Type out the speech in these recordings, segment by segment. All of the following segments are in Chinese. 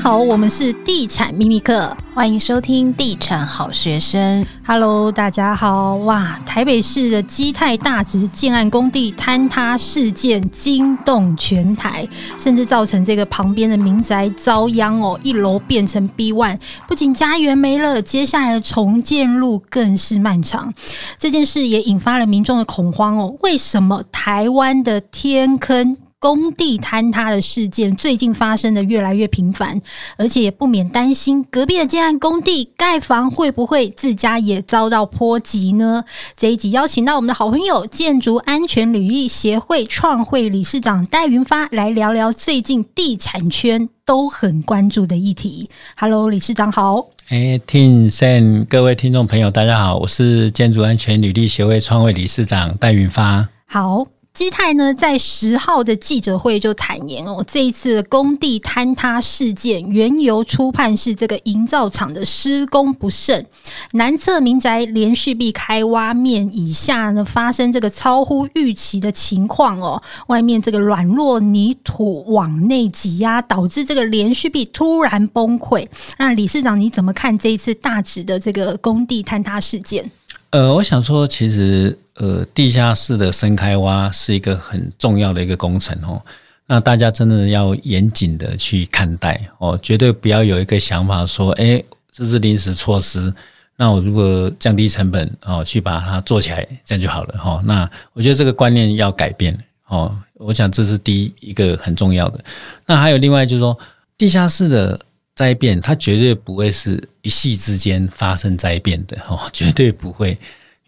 家好，我们是地产秘密客，欢迎收听地产好学生。Hello，大家好！哇，台北市的基泰大直建案工地坍塌事件惊动全台，甚至造成这个旁边的民宅遭殃哦，一楼变成 B one，不仅家园没了，接下来的重建路更是漫长。这件事也引发了民众的恐慌哦。为什么台湾的天坑？工地坍塌的事件最近发生的越来越频繁，而且也不免担心隔壁的建案工地盖房会不会自家也遭到波及呢？这一集邀请到我们的好朋友建筑安全履历协会创会理事长戴云发来聊聊最近地产圈都很关注的议题。Hello，理事长好。哎，听 Sam，各位听众朋友，大家好，我是建筑安全履历协会创会理事长戴云发。好。基泰呢，在十号的记者会就坦言哦，这一次工地坍塌事件缘由初判是这个营造厂的施工不慎，南侧民宅连续壁开挖面以下呢，发生这个超乎预期的情况哦，外面这个软弱泥土往内挤压，导致这个连续壁突然崩溃。那理事长你怎么看这一次大直的这个工地坍塌事件？呃，我想说，其实。呃，地下室的深开挖是一个很重要的一个工程哦。那大家真的要严谨的去看待哦，绝对不要有一个想法说，哎，这是临时措施。那我如果降低成本哦，去把它做起来，这样就好了哈。那我觉得这个观念要改变哦。我想这是第一一个很重要的。那还有另外就是说，地下室的灾变，它绝对不会是一夕之间发生灾变的哦，绝对不会。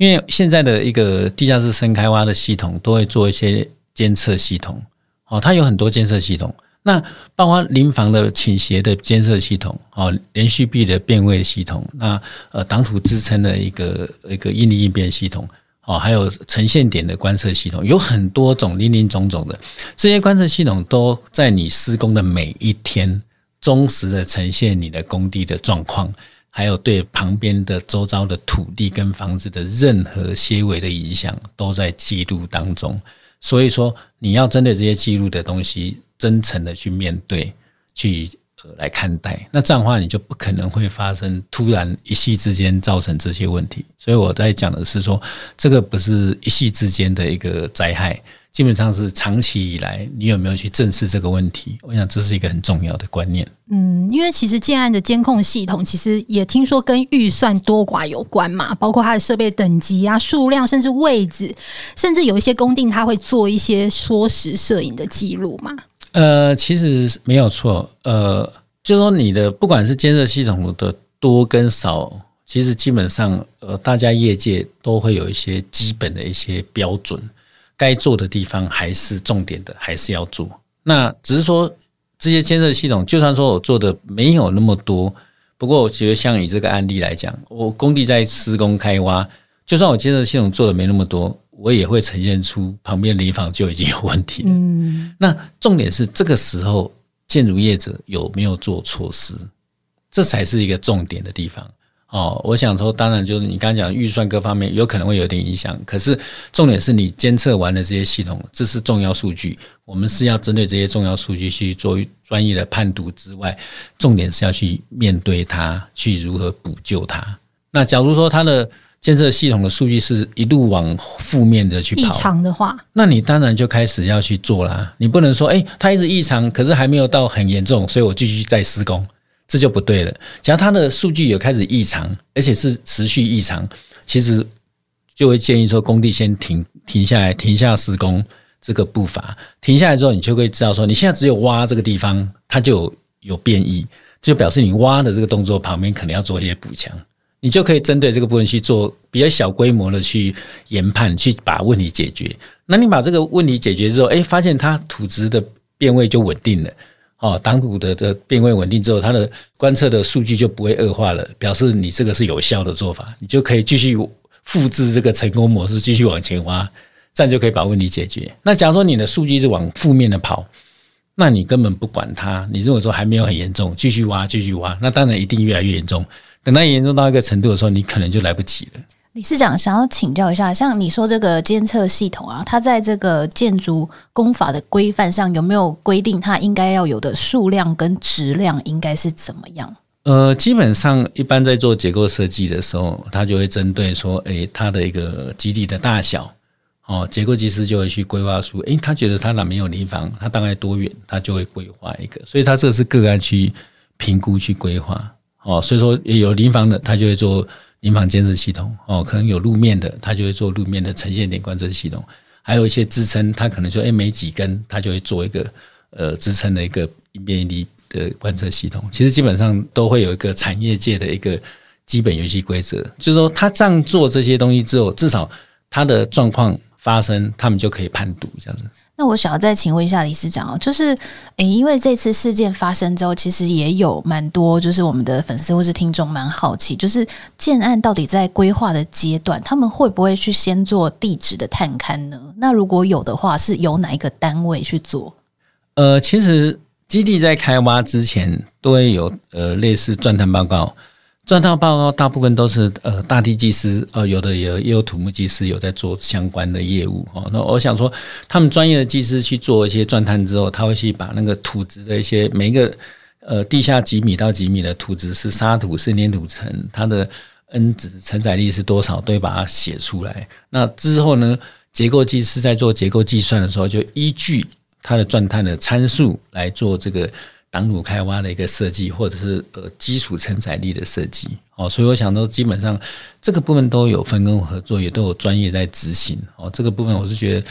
因为现在的一个地下室深开挖的系统都会做一些监测系统，哦，它有很多监测系统，那包括临房的倾斜的监测系统，哦，连续壁的变位系统，那呃挡土支撑的一个一个应力应变系统，哦，还有呈现点的观测系统，有很多种林林总总的。这些观测系统都在你施工的每一天忠实的呈现你的工地的状况。还有对旁边的周遭的土地跟房子的任何些微的影响，都在记录当中。所以说，你要针对这些记录的东西，真诚的去面对，去来看待。那这样的话，你就不可能会发生突然一夕之间造成这些问题。所以我在讲的是说，这个不是一夕之间的一个灾害。基本上是长期以来，你有没有去正视这个问题？我想这是一个很重要的观念。嗯，因为其实建案的监控系统，其实也听说跟预算多寡有关嘛，包括它的设备等级啊、数量，甚至位置，甚至有一些工地它会做一些缩时摄影的记录嘛。呃，其实没有错。呃，就说你的不管是监测系统的多跟少，其实基本上呃，大家业界都会有一些基本的一些标准。该做的地方还是重点的，还是要做。那只是说这些监测系统，就算说我做的没有那么多，不过我觉得像以这个案例来讲，我工地在施工开挖，就算我监测系统做的没那么多，我也会呈现出旁边邻房就已经有问题了。嗯，那重点是这个时候建筑业者有没有做措施，这才是一个重点的地方。哦，我想说，当然就是你刚刚讲预算各方面有可能会有点影响，可是重点是你监测完了这些系统，这是重要数据，我们是要针对这些重要数据去做专业的判读之外，重点是要去面对它，去如何补救它。那假如说它的监测系统的数据是一路往负面的去跑，异常的话，那你当然就开始要去做啦。你不能说，诶，它一直异常，可是还没有到很严重，所以我继续再施工。这就不对了。假如它的数据有开始异常，而且是持续异常，其实就会建议说工地先停停下来，停下施工这个步伐。停下来之后，你就会知道说，你现在只有挖这个地方，它就有，有变异，就表示你挖的这个动作旁边可能要做一些补强。你就可以针对这个部分去做比较小规模的去研判，去把问题解决。那你把这个问题解决之后，哎，发现它土质的变位就稳定了。哦，挡土的的变位稳定之后，它的观测的数据就不会恶化了，表示你这个是有效的做法，你就可以继续复制这个成功模式，继续往前挖，这样就可以把问题解决。那假如说你的数据是往负面的跑，那你根本不管它，你如果说还没有很严重，继续挖，继续挖，那当然一定越来越严重。等到严重到一个程度的时候，你可能就来不及了。理事长想要请教一下，像你说这个监测系统啊，它在这个建筑工法的规范上有没有规定它应该要有的数量跟质量应该是怎么样？呃，基本上一般在做结构设计的时候，它就会针对说，诶，它的一个基地的大小，哦，结构技师就会去规划出，诶，他觉得他哪没有临房，他大概多远，他就会规划一个，所以他这个是个案去评估去规划，哦，所以说也有临房的，他就会做。临房监测系统哦，可能有路面的，他就会做路面的呈现点观测系统，还有一些支撑，他可能就诶没几根，他就会做一个呃支撑的一个一边一力的观测系统。其实基本上都会有一个产业界的一个基本游戏规则，就是说他这样做这些东西之后，至少他的状况发生，他们就可以判读这样子。那我想要再请问一下理事长哦，就是诶，因为这次事件发生之后，其实也有蛮多，就是我们的粉丝或是听众蛮好奇，就是建案到底在规划的阶段，他们会不会去先做地质的探勘呢？那如果有的话，是由哪一个单位去做？呃，其实基地在开挖之前都会有呃类似钻探报告。钻探报告大部分都是呃大地技师，呃有的也也有土木技师有在做相关的业务哦。那我想说，他们专业的技师去做一些钻探之后，他会去把那个土质的一些每一个呃地下几米到几米的土质是沙土是粘土层，它的 N 值承载力是多少，都会把它写出来。那之后呢，结构技师在做结构计算的时候，就依据它的钻探的参数来做这个。挡土开挖的一个设计，或者是呃基础承载力的设计，哦，所以我想都基本上这个部分都有分工合作，也都有专业在执行，哦，这个部分我是觉得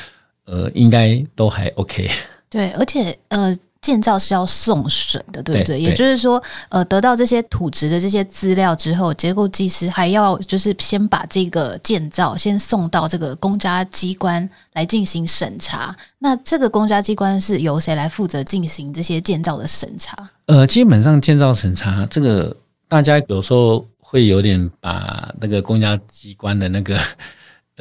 呃应该都还 OK。对，而且呃。建造是要送审的，对不对？对，也就是说，呃，得到这些土质的这些资料之后，结构技师还要就是先把这个建造先送到这个公家机关来进行审查。那这个公家机关是由谁来负责进行这些建造的审查？呃，基本上建造审查这个，大家有时候会有点把那个公家机关的那个。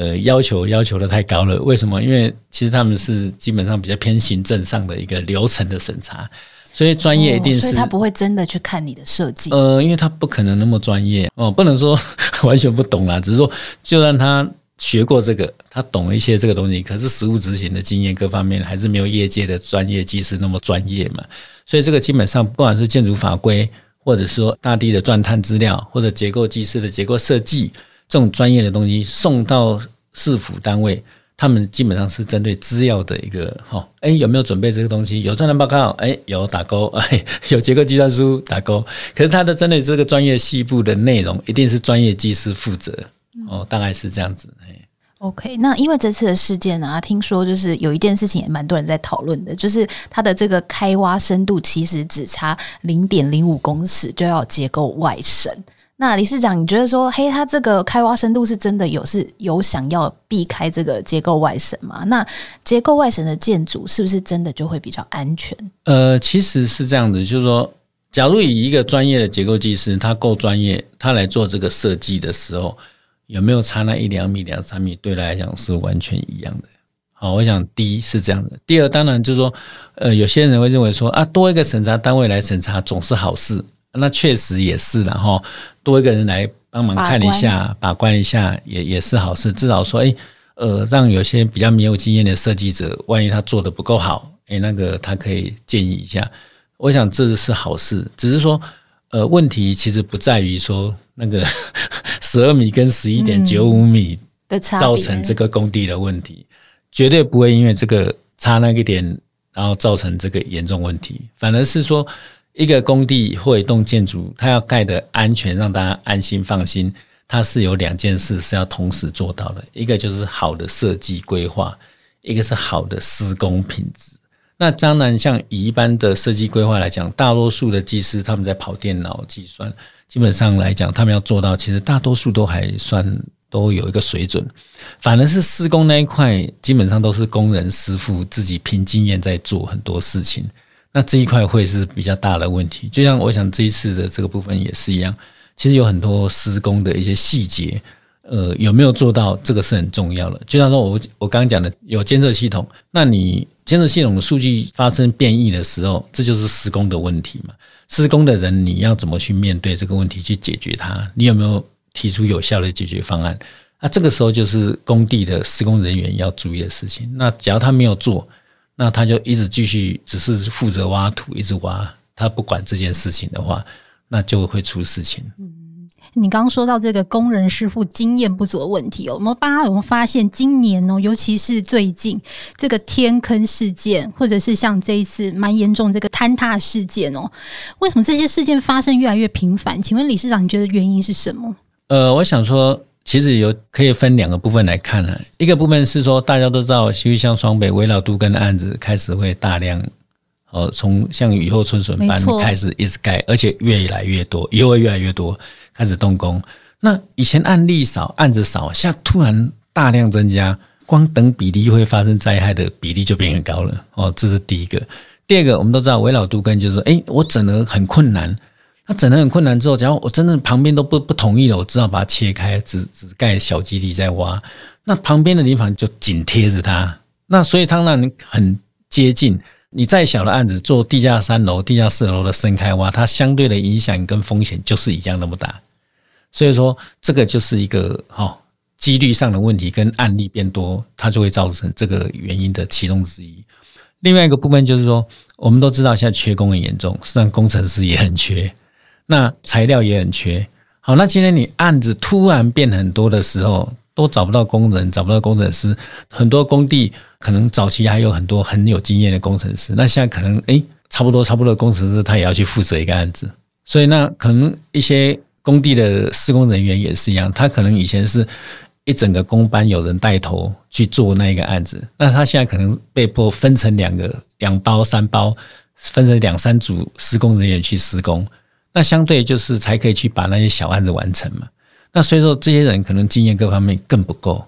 呃，要求要求的太高了，为什么？因为其实他们是基本上比较偏行政上的一个流程的审查，所以专业一定是，哦，所以他不会真的去看你的设计。呃，因为他不可能那么专业哦，不能说完全不懂啦，只是说就算他学过这个，他懂一些这个东西，可是实务执行的经验各方面还是没有业界的专业技师那么专业嘛。所以这个基本上不管是建筑法规，或者说大地的钻探资料，或者结构技师的结构设计。这种专业的东西送到市府单位，他们基本上是针对资料的一个哈，哎，有没有准备这个东西？有专栏报告，哎，有打勾，哎，有结构计算书打勾。可是他的针对这个专业细部的内容，一定是专业技师负责哦，大概是这样子。哎，OK，那因为这次的事件啊，听说就是有一件事情也蛮多人在讨论的，就是它的这个开挖深度其实只差零点零五公尺就要结构外审。那理事长，你觉得说，嘿，他这个开挖深度是真的有是有想要避开这个结构外审吗？那结构外审的建筑是不是真的就会比较安全？呃，其实是这样子，就是说，假如以一个专业的结构技师，他够专业，他来做这个设计的时候，有没有差那一两米、两三米，对他来讲是完全一样的。好，我想第一是这样的，第二当然就是说，呃，有些人会认为说啊，多一个审查单位来审查总是好事。那确实也是然后，多一个人来帮忙看一下，把关一下，也也是好事。至少说，诶，呃，让有些比较没有经验的设计者，万一他做的不够好，诶，那个他可以建议一下。我想这是好事，只是说，呃，问题其实不在于说那个 十二米跟十一点九五米的差造成这个工地的问题，绝对不会因为这个差那个点，然后造成这个严重问题，反而是说。一个工地或一栋建筑，它要盖的安全，让大家安心放心，它是有两件事是要同时做到的，一个就是好的设计规划，一个是好的施工品质。那当然，像以一般的设计规划来讲，大多数的技师他们在跑电脑计算，基本上来讲，他们要做到，其实大多数都还算都有一个水准。反而是施工那一块，基本上都是工人师傅自己凭经验在做很多事情。那这一块会是比较大的问题，就像我想这一次的这个部分也是一样，其实有很多施工的一些细节，呃，有没有做到这个是很重要的。就像说我我刚刚讲的有监测系统，那你监测系统的数据发生变异的时候，这就是施工的问题嘛。施工的人你要怎么去面对这个问题去解决它？你有没有提出有效的解决方案？那这个时候就是工地的施工人员要注意的事情。那假如他没有做，那他就一直继续只是负责挖土，一直挖，他不管这件事情的话，那就会出事情。嗯你刚刚说到这个工人师傅经验不足的问题哦，我们大家有没有发现今年哦，尤其是最近这个天坑事件，或者是像这一次蛮严重这个坍塌事件哦，为什么这些事件发生越来越频繁？请问理事长，你觉得原因是什么？呃，我想说，其实有可以分两个部分来看呢。一个部分是说，大家都知道，西区双北危老都更的案子开始会大量。哦，从像雨后春笋般开始一直盖，而且越来越多，以后会越来越多开始动工。那以前案例少，案子少，现在突然大量增加，光等比例会发生灾害的比例就变很高了。哦，这是第一个。第二个，我们都知道危老都更就是说，诶，我整得很困难。那整得很困难之后，假如我真的旁边都不不同意了，我只好把它切开，只只盖小基地再挖。那旁边的地方就紧贴着它，那所以它让你很接近。你再小的案子做地下三楼、地下四楼的深开挖，它相对的影响跟风险就是一样那么大。所以说，这个就是一个哈几率上的问题，跟案例变多，它就会造成这个原因的其中之一。另外一个部分就是说，我们都知道现在缺工很严重，实际上工程师也很缺，那材料也很缺。好，那今天你案子突然变很多的时候，都找不到工人，找不到工程师，很多工地可能早期还有很多很有经验的工程师，那现在可能诶，差不多差不多工程师他也要去负责一个案子，所以那可能一些工地的施工人员也是一样，他可能以前是一整个工班有人带头去做那一个案子，那他现在可能被迫分成两个两包三包，分成两三组施工人员去施工，那相对就是才可以去把那些小案子完成嘛。那所以说，这些人可能经验各方面更不够，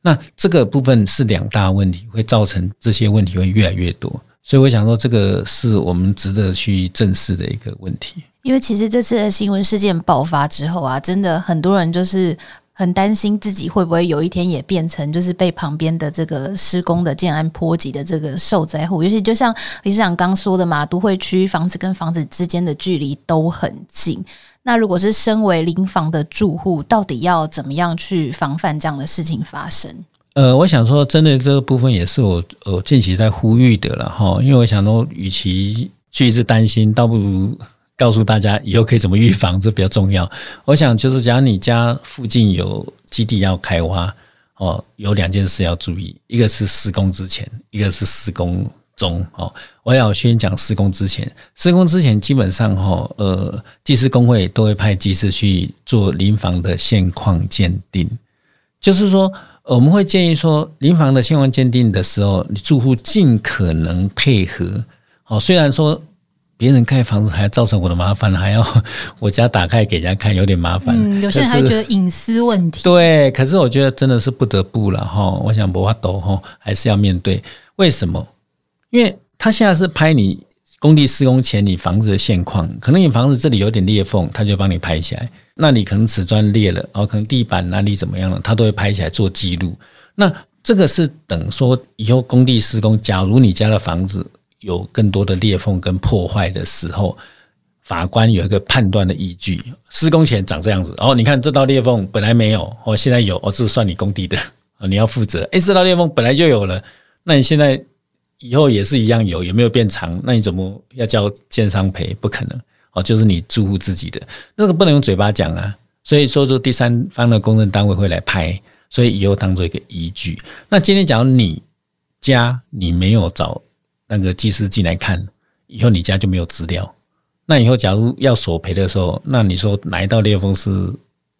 那这个部分是两大问题，会造成这些问题会越来越多。所以我想说，这个是我们值得去正视的一个问题。因为其实这次的新闻事件爆发之后啊，真的很多人就是很担心自己会不会有一天也变成就是被旁边的这个施工的建安波及的这个受灾户。尤其就像理事长刚说的嘛，都会区房子跟房子之间的距离都很近。那如果是身为邻房的住户，到底要怎么样去防范这样的事情发生？呃，我想说，针对这个部分，也是我呃近期在呼吁的了哈。因为我想说，与其去一直担心，倒不如告诉大家以后可以怎么预防，这比较重要。我想就是，假如你家附近有基地要开挖哦，有两件事要注意，一个是施工之前，一个是施工。中哦，我要先讲施工之前，施工之前基本上哈，呃，技师公会都会派技师去做邻房的现况鉴定，就是说，我们会建议说，邻房的现况鉴定的时候，你住户尽可能配合。哦，虽然说别人盖房子还要造成我的麻烦，还要 我家打开给人家看，有点麻烦。嗯，有些人还觉得隐私问题。对，可是我觉得真的是不得不了哈。我想博华斗哈还是要面对，为什么？因为他现在是拍你工地施工前你房子的现况，可能你房子这里有点裂缝，他就帮你拍起来。那你可能瓷砖裂了，哦，可能地板哪里怎么样了，他都会拍起来做记录。那这个是等说以后工地施工，假如你家的房子有更多的裂缝跟破坏的时候，法官有一个判断的依据。施工前长这样子，哦，你看这道裂缝本来没有，哦，现在有，哦，这算你工地的，你要负责。诶，这道裂缝本来就有了，那你现在。以后也是一样有，有没有变长？那你怎么要叫建商赔？不可能哦，就是你住户自己的那个不能用嘴巴讲啊。所以说，说第三方的公证单位会来拍，所以以后当做一个依据。那今天假如你家你没有找那个技师进来看，以后你家就没有资料。那以后假如要索赔的时候，那你说哪一道裂缝是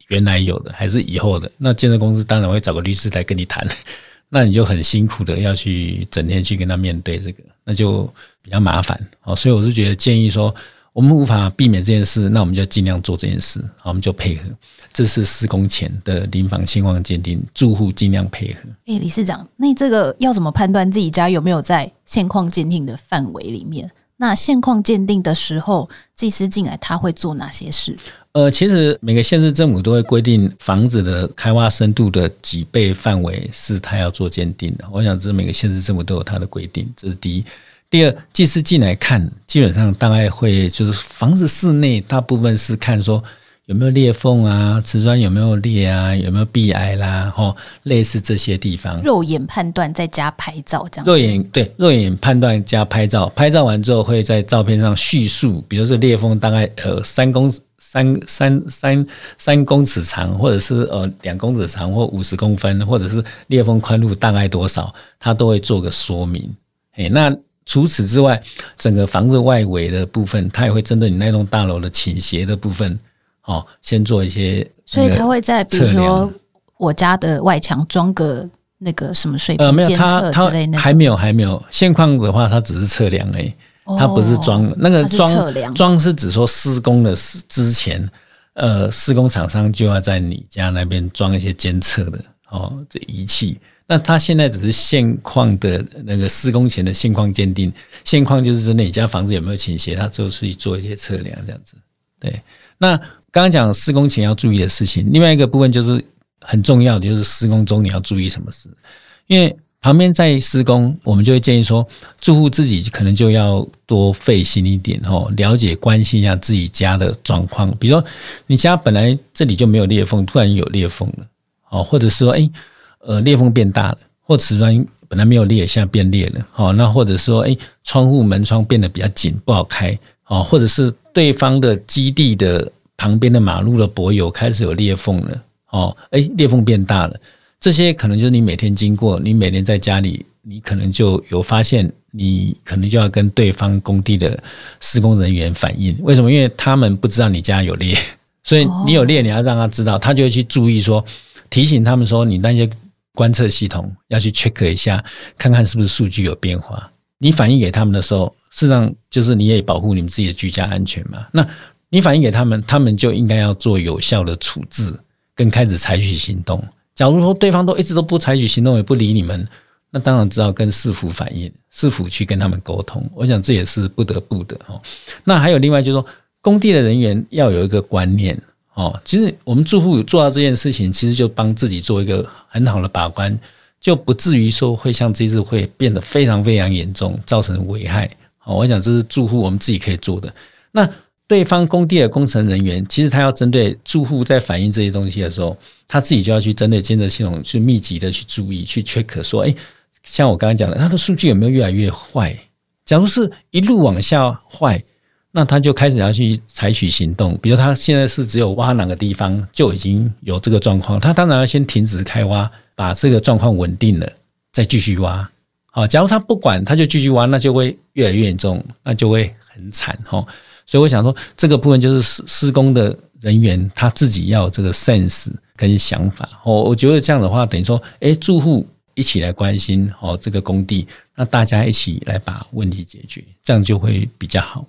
原来有的，还是以后的？那建设公司当然会找个律师来跟你谈。那你就很辛苦的要去整天去跟他面对这个，那就比较麻烦。哦，所以我是觉得建议说，我们无法避免这件事，那我们就尽量做这件事。好，我们就配合。这是施工前的临房现况鉴定，住户尽量配合。诶，理事长，那这个要怎么判断自己家有没有在现况鉴定的范围里面？那现况鉴定的时候，技师进来他会做哪些事？呃，其实每个县市政府都会规定房子的开挖深度的几倍范围是他要做鉴定的。我想这每个县市政府都有他的规定，这是第一。第二，技师进来看，基本上大概会就是房子室内大部分是看说有没有裂缝啊？瓷砖有没有裂啊？有没有壁癌啦？吼，类似这些地方，肉眼判断再加拍照这样。肉眼对，肉眼判断加拍照，拍照完之后会在照片上叙述，比如说裂缝大概呃三公三三三三公尺长，或者是呃两公尺长，或五十公分，或者是裂缝宽度大概多少，它都会做个说明。诶，那除此之外，整个房子外围的部分，它也会针对你那栋大楼的倾斜的部分。哦，先做一些，所以它会在比如说我家的外墙装个那个什么水平监测之类的，还没有还没有。现况的话，它只是测量而已，它不是装、哦、那个装装是指说施工的之前，呃，施工厂商就要在你家那边装一些监测的哦，这仪器。那他现在只是现况的那个施工前的现况鉴定，现况就是说你家房子有没有倾斜，他就是去做一些测量这样子。对，那。刚刚讲施工前要注意的事情，另外一个部分就是很重要的，就是施工中你要注意什么事。因为旁边在施工，我们就会建议说，住户自己可能就要多费心一点哦，了解关心一下自己家的状况。比如说，你家本来这里就没有裂缝，突然有裂缝了，哦，或者是说，哎，呃，裂缝变大了，或瓷砖本来没有裂，现在变裂了，哦，那或者说，哎，窗户门窗变得比较紧，不好开，哦，或者是对方的基地的。旁边的马路的柏油开始有裂缝了，哦，诶，裂缝变大了，这些可能就是你每天经过，你每天在家里，你可能就有发现，你可能就要跟对方工地的施工人员反映，为什么？因为他们不知道你家有裂，所以你有裂，你要让他知道，他就会去注意说，提醒他们说，你那些观测系统要去 check 一下，看看是不是数据有变化。你反映给他们的时候，事实上就是你也保护你们自己的居家安全嘛。那你反映给他们，他们就应该要做有效的处置，跟开始采取行动。假如说对方都一直都不采取行动，也不理你们，那当然只好跟市府反映，市府去跟他们沟通。我想这也是不得不的哦。那还有另外就是说，工地的人员要有一个观念哦。其实我们住户做到这件事情，其实就帮自己做一个很好的把关，就不至于说会像这次会变得非常非常严重，造成危害。哦，我想这是住户我们自己可以做的。那。对方工地的工程人员，其实他要针对住户在反映这些东西的时候，他自己就要去针对监测系统去密集的去注意，去 check 说，哎，像我刚刚讲的，他的数据有没有越来越坏？假如是一路往下坏，那他就开始要去采取行动。比如他现在是只有挖哪个地方就已经有这个状况，他当然要先停止开挖，把这个状况稳定了，再继续挖。好，假如他不管，他就继续挖，那就会越来越严重，那就会很惨哈。所以我想说，这个部分就是施施工的人员他自己要有这个 sense 跟想法。我，我觉得这样的话，等于说，哎，住户一起来关心哦这个工地，那大家一起来把问题解决，这样就会比较好。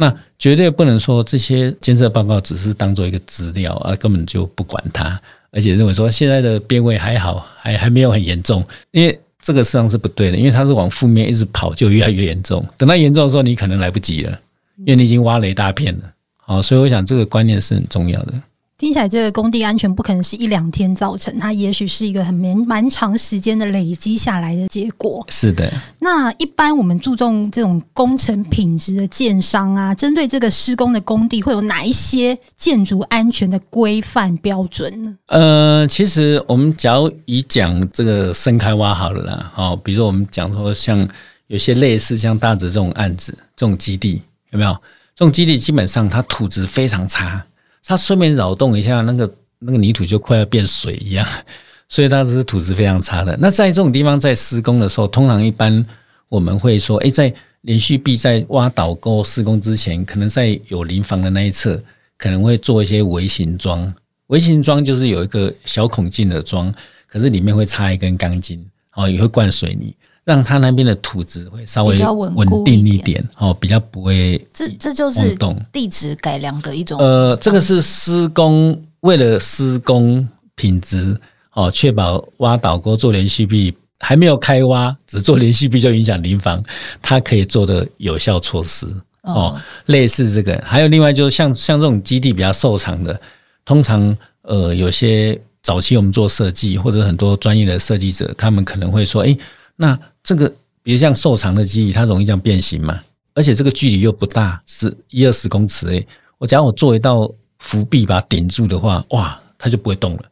那绝对不能说这些监测报告只是当做一个资料啊，根本就不管它，而且认为说现在的变位还好，还还没有很严重，因为这个实际上是不对的，因为它是往负面一直跑，就越来越严重。等到严重的时候，你可能来不及了。因为你已经挖了一大片了，好，所以我想这个观念是很重要的。听起来这个工地安全不可能是一两天造成，它也许是一个很蛮蛮长时间的累积下来的结果。是的。那一般我们注重这种工程品质的建商啊，针对这个施工的工地，会有哪一些建筑安全的规范标准呢？呃，其实我们假如以讲这个深开挖好了啦，好，比如说我们讲说像有些类似像大直这种案子，这种基地。有没有这种基地？基本上它土质非常差，它顺便扰动一下，那个那个泥土就快要变水一样，所以它是土质非常差的。那在这种地方在施工的时候，通常一般我们会说，哎，在连续壁在挖导沟施工之前，可能在有临房的那一侧，可能会做一些微型桩。微型桩就是有一个小孔径的桩，可是里面会插一根钢筋，哦，也会灌水泥。让它那边的土质会稍微稳定一点哦，比较不会。这这就是地质改良的一种。呃，这个是施工为了施工品质哦，确保挖倒沟做连续壁还没有开挖，只做连续壁就影响邻房，它可以做的有效措施哦。类似这个，还有另外就是像像这种基地比较瘦长的，通常呃有些早期我们做设计或者很多专业的设计者，他们可能会说，哎，那。这个比如像瘦长的基地，它容易这样变形嘛，而且这个距离又不大，是一二十公尺诶。我假如我做一道伏壁把它顶住的话，哇，它就不会动了，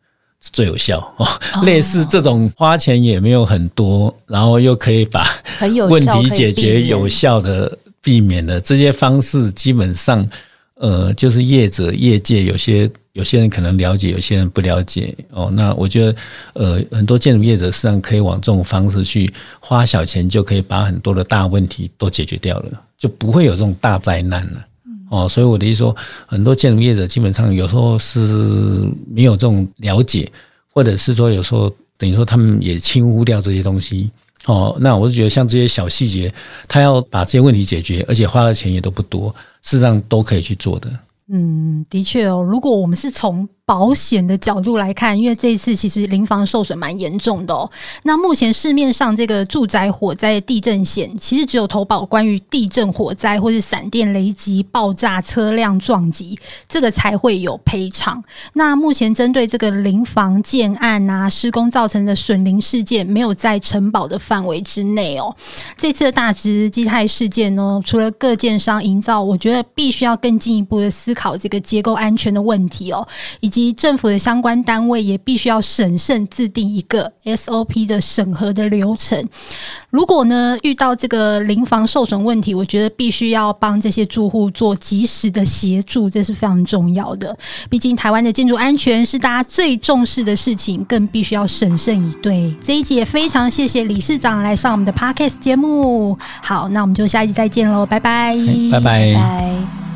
最有效哦。类似这种花钱也没有很多，然后又可以把问题解决有效的避免的这些方式，基本上呃，就是业者业界有些。有些人可能了解，有些人不了解哦。那我觉得，呃，很多建筑业者实际上可以往这种方式去花小钱，就可以把很多的大问题都解决掉了，就不会有这种大灾难了。哦，所以我的意思说，很多建筑业者基本上有时候是没有这种了解，或者是说有时候等于说他们也轻忽掉这些东西。哦，那我是觉得像这些小细节，他要把这些问题解决，而且花的钱也都不多，事实上都可以去做的。嗯，的确哦，如果我们是从保险的角度来看，因为这一次其实临房受损蛮严重的哦。那目前市面上这个住宅火灾地震险，其实只有投保关于地震火灾或是闪电雷击、爆炸、车辆撞击，这个才会有赔偿。那目前针对这个临房建案啊、施工造成的损邻事件，没有在承保的范围之内哦。这次的大直基泰事件呢，除了各建商营造，我觉得必须要更进一步的思考这个结构安全的问题哦，以及。及政府的相关单位也必须要审慎制定一个 SOP 的审核的流程。如果呢遇到这个临房受损问题，我觉得必须要帮这些住户做及时的协助，这是非常重要的。毕竟台湾的建筑安全是大家最重视的事情，更必须要审慎以对。这一集也非常谢谢理事长来上我们的 Podcast 节目。好，那我们就下一集再见喽，拜拜，拜拜。拜拜。